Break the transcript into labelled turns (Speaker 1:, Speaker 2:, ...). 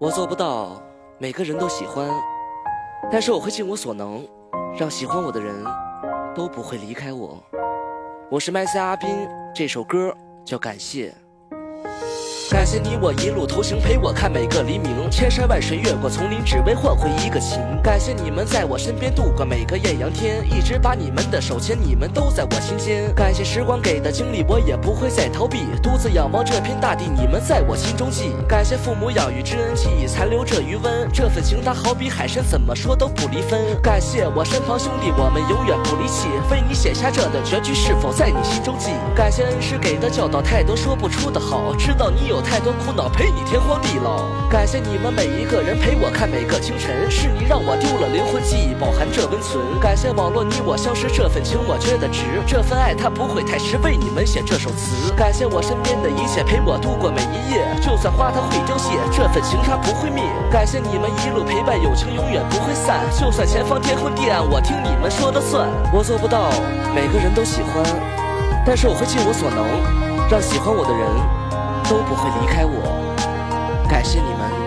Speaker 1: 我做不到每个人都喜欢，但是我会尽我所能，让喜欢我的人都不会离开我。我是麦斯阿斌，这首歌叫感谢。感谢你我一路同行，陪我看每个黎明，千山万水越过丛林，只为换回一个情。感谢你们在我身边度过每个艳阳天，一直把你们的手牵，你们都在我心间。感谢时光给的经历，我也不会再逃避，独自仰望这片大地，你们在我心中记。感谢父母养育之恩，记忆残留着余温，这份情它好比海深，怎么说都不离分。感谢我身旁兄弟，我们永远不离弃，为你写下这段绝句，是否在你心中记？感谢恩师给的教导，太多说不出的好，知道你有。太多苦恼陪你天荒地老，感谢你们每一个人陪我看每个清晨，是你让我丢了灵魂，记忆饱含着温存。感谢网络你我相识这份情，我觉得值，这份爱它不会太迟，为你们写这首词。感谢我身边的一切陪我度过每一夜，就算花它会凋谢，这份情它不会灭。感谢你们一路陪伴，友情永远不会散，就算前方天昏地暗，我听你们说的算。我做不到每个人都喜欢，但是我会尽我所能，让喜欢我的人。都不会离开我，感谢你们。